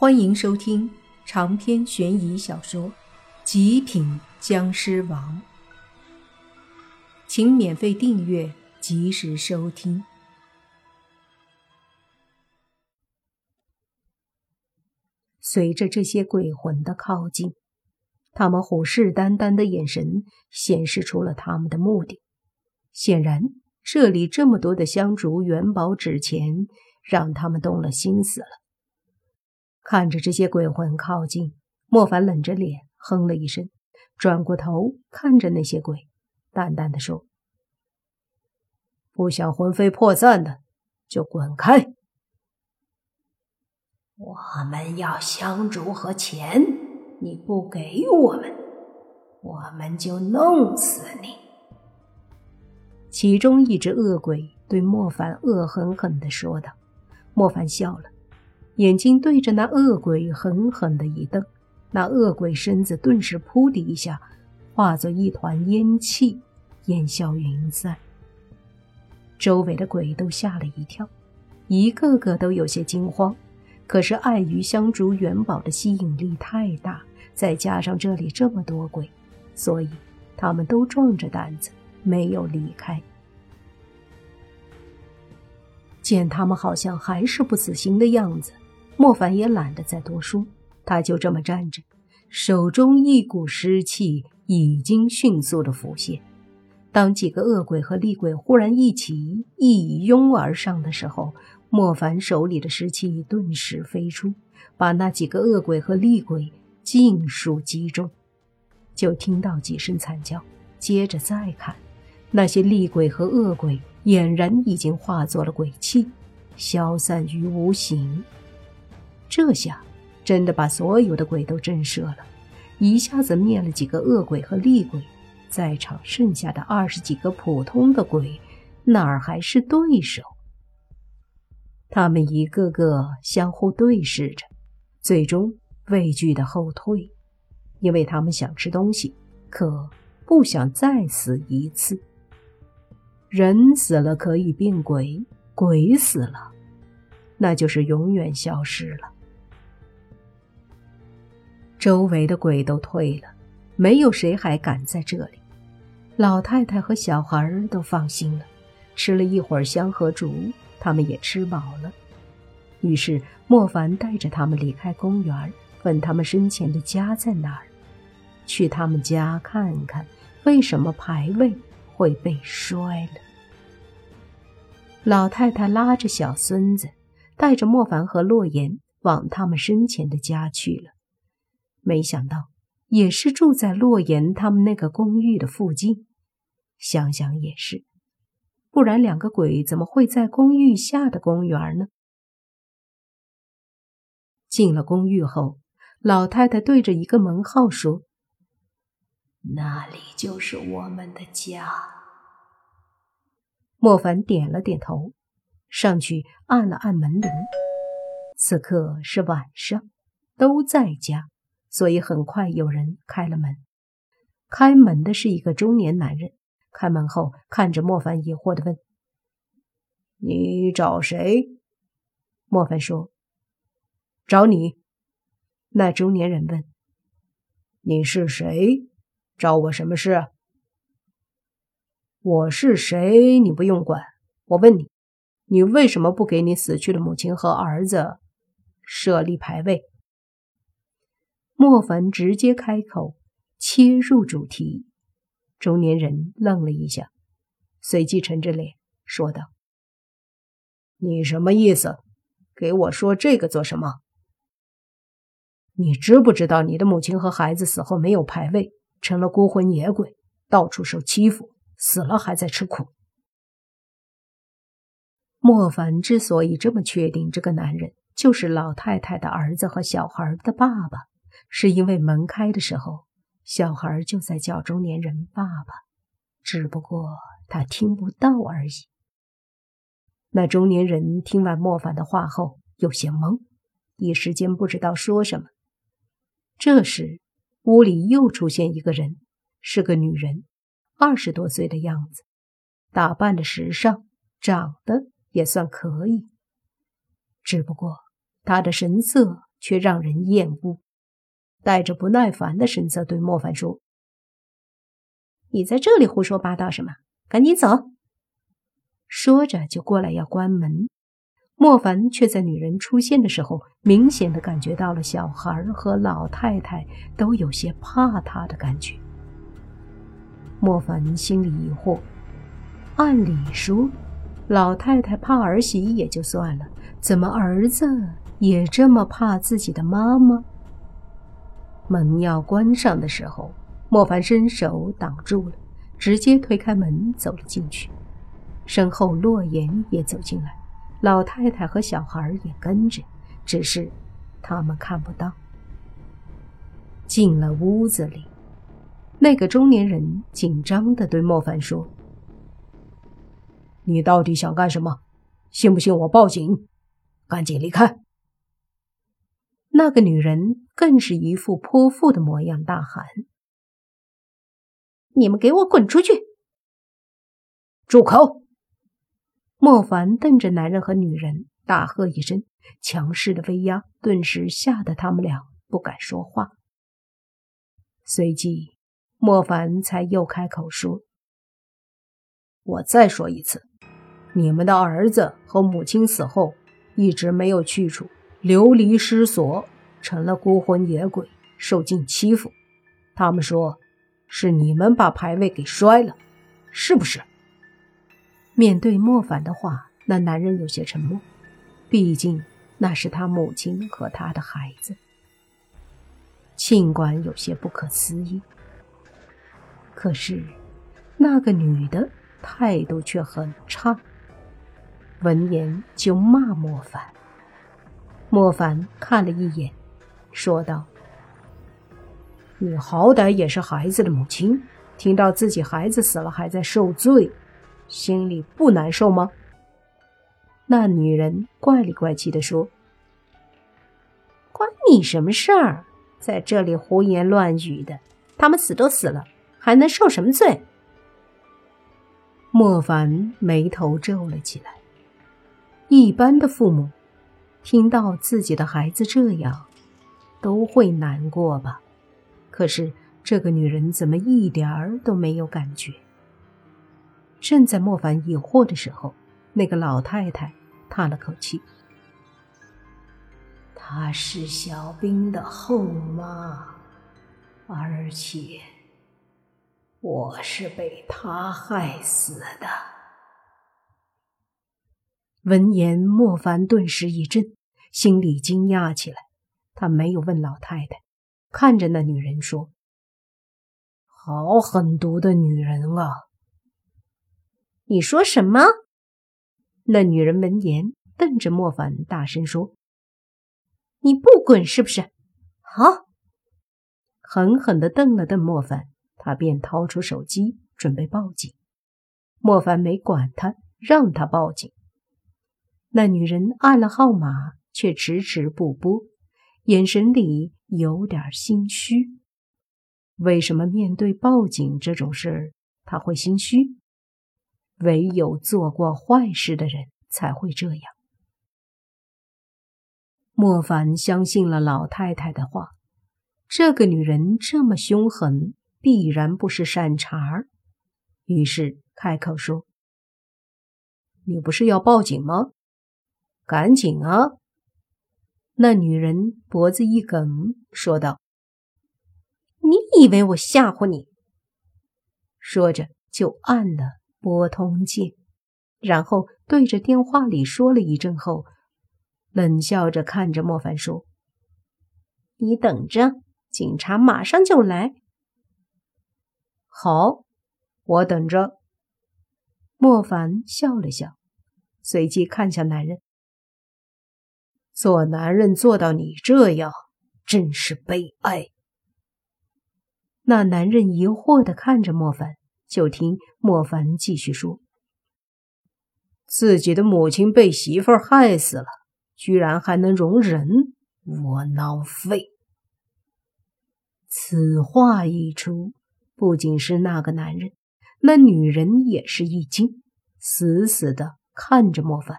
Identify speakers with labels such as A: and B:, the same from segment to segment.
A: 欢迎收听长篇悬疑小说《极品僵尸王》，请免费订阅，及时收听。随着这些鬼魂的靠近，他们虎视眈眈的眼神显示出了他们的目的。显然，这里这么多的香烛元宝纸钱，让他们动了心思了。看着这些鬼魂靠近，莫凡冷着脸哼了一声，转过头看着那些鬼，淡淡的说：“不想魂飞魄散的，就滚开。
B: 我们要香烛和钱，你不给我们，我们就弄死你。”
A: 其中一只恶鬼对莫凡恶狠狠地说道。莫凡笑了。眼睛对着那恶鬼狠狠的一瞪，那恶鬼身子顿时扑的一下，化作一团烟气，烟消云散。周围的鬼都吓了一跳，一个个都有些惊慌。可是碍于香烛元宝的吸引力太大，再加上这里这么多鬼，所以他们都壮着胆子没有离开。见他们好像还是不死心的样子。莫凡也懒得再多说，他就这么站着，手中一股湿气已经迅速的浮现。当几个恶鬼和厉鬼忽然一起一拥而上的时候，莫凡手里的湿气顿时飞出，把那几个恶鬼和厉鬼尽数击中。就听到几声惨叫，接着再看，那些厉鬼和恶鬼俨然已经化作了鬼气，消散于无形。这下真的把所有的鬼都震慑了，一下子灭了几个恶鬼和厉鬼，在场剩下的二十几个普通的鬼哪儿还是对手？他们一个个相互对视着，最终畏惧的后退，因为他们想吃东西，可不想再死一次。人死了可以变鬼，鬼死了，那就是永远消失了。周围的鬼都退了，没有谁还敢在这里。老太太和小孩都放心了，吃了一会儿香和竹，他们也吃饱了。于是莫凡带着他们离开公园，问他们生前的家在哪儿，去他们家看看为什么牌位会被摔了。老太太拉着小孙子，带着莫凡和洛言往他们生前的家去了。没想到，也是住在洛言他们那个公寓的附近。想想也是，不然两个鬼怎么会在公寓下的公园呢？进了公寓后，老太太对着一个门号说：“
B: 那里就是我们的家。”
A: 莫凡点了点头，上去按了按门铃。此刻是晚上，都在家。所以很快有人开了门，开门的是一个中年男人。开门后，看着莫凡，疑惑的问：“你找谁？”莫凡说：“找你。”那中年人问：“你是谁？找我什么事？”“我是谁？你不用管。我问你，你为什么不给你死去的母亲和儿子设立牌位？”莫凡直接开口，切入主题。中年人愣了一下，随即沉着脸说道：“你什么意思？给我说这个做什么？你知不知道你的母亲和孩子死后没有牌位，成了孤魂野鬼，到处受欺负，死了还在吃苦？”莫凡之所以这么确定这个男人就是老太太的儿子和小孩的爸爸。是因为门开的时候，小孩就在叫中年人爸爸，只不过他听不到而已。那中年人听完莫凡的话后，有些懵，一时间不知道说什么。这时，屋里又出现一个人，是个女人，二十多岁的样子，打扮的时尚，长得也算可以，只不过她的神色却让人厌恶，带着不耐烦的神色对莫凡说：“
B: 你在这里胡说八道什么？赶紧走！”
A: 说着就过来要关门。莫凡却在女人出现的时候，明显的感觉到了小孩和老太太都有些怕他的感觉。莫凡心里疑惑：按理说，老太太怕儿媳也就算了，怎么儿子也这么怕自己的妈妈？门要关上的时候，莫凡伸手挡住了，直接推开门走了进去，身后洛言也走进来。老太太和小孩也跟着，只是他们看不到。进了屋子里，那个中年人紧张的对莫凡说：“
C: 你到底想干什么？信不信我报警？赶紧离开！”
A: 那个女人更是一副泼妇的模样，大喊：“
B: 你们给我滚出去！”
C: 住口！
A: 莫凡瞪着男人和女人，大喝一声，强势的威压顿时吓得他们俩不敢说话。随即，莫凡才又开口说：“
C: 我再说一次，你们的儿子和母亲死后一直没有去处，流离失所，成了孤魂野鬼，受尽欺负。他们说，是你们把牌位给摔了，是不是？”
A: 面对莫凡的话，那男人有些沉默。毕竟那是他母亲和他的孩子。尽管有些不可思议，可是那个女的态度却很差。闻言就骂莫凡。莫凡看了一眼，说道：“
C: 你好歹也是孩子的母亲，听到自己孩子死了还在受罪。”心里不难受吗？
A: 那女人怪里怪气的说：“
B: 关你什么事儿？在这里胡言乱语的，他们死都死了，还能受什么罪？”
A: 莫凡眉头皱了起来。一般的父母听到自己的孩子这样，都会难过吧？可是这个女人怎么一点儿都没有感觉？正在莫凡疑惑的时候，那个老太太叹了口气：“
B: 她是小兵的后妈，而且我是被她害死的。”
A: 闻言，莫凡顿时一震，心里惊讶起来。他没有问老太太，看着那女人说：“
C: 好狠毒的女人啊！”
B: 你说什么？
A: 那女人闻言，瞪着莫凡，大声说：“
B: 你不滚是不是？”好，
A: 狠狠地瞪了瞪莫凡，他便掏出手机准备报警。莫凡没管他，让他报警。那女人按了号码，却迟迟不拨，眼神里有点心虚。为什么面对报警这种事儿，他会心虚？唯有做过坏事的人才会这样。莫凡相信了老太太的话，这个女人这么凶狠，必然不是善茬儿。于是开口说：“
C: 你不是要报警吗？赶紧啊！”
A: 那女人脖子一梗，说道：“
B: 你以为我吓唬你？”
A: 说着就按了。拨通键，然后对着电话里说了一阵后，冷笑着看着莫凡说：“
B: 你等着，警察马上就来。”
C: 好，我等着。
A: 莫凡笑了笑，随即看向男人：“
C: 做男人做到你这样，真是悲哀。”
A: 那男人疑惑的看着莫凡。就听莫凡继续说：“
C: 自己的母亲被媳妇儿害死了，居然还能容忍，窝囊废！”
A: 此话一出，不仅是那个男人，那女人也是一惊，死死的看着莫凡：“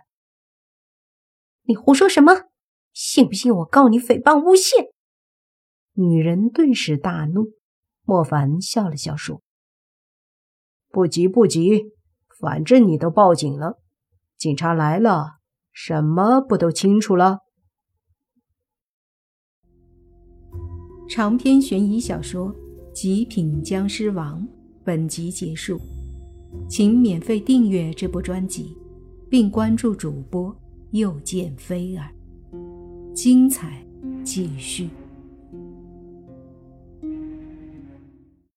B: 你胡说什么？
A: 信不信我告你诽谤诬陷？
C: 女人顿时大怒。莫凡笑了笑说：“不急不急，反正你都报警了，警察来了，什么不都清楚了？”
A: 长篇悬疑小说《极品僵尸王》本集结束，请免费订阅这部专辑，并关注主播又见菲儿，精彩继续。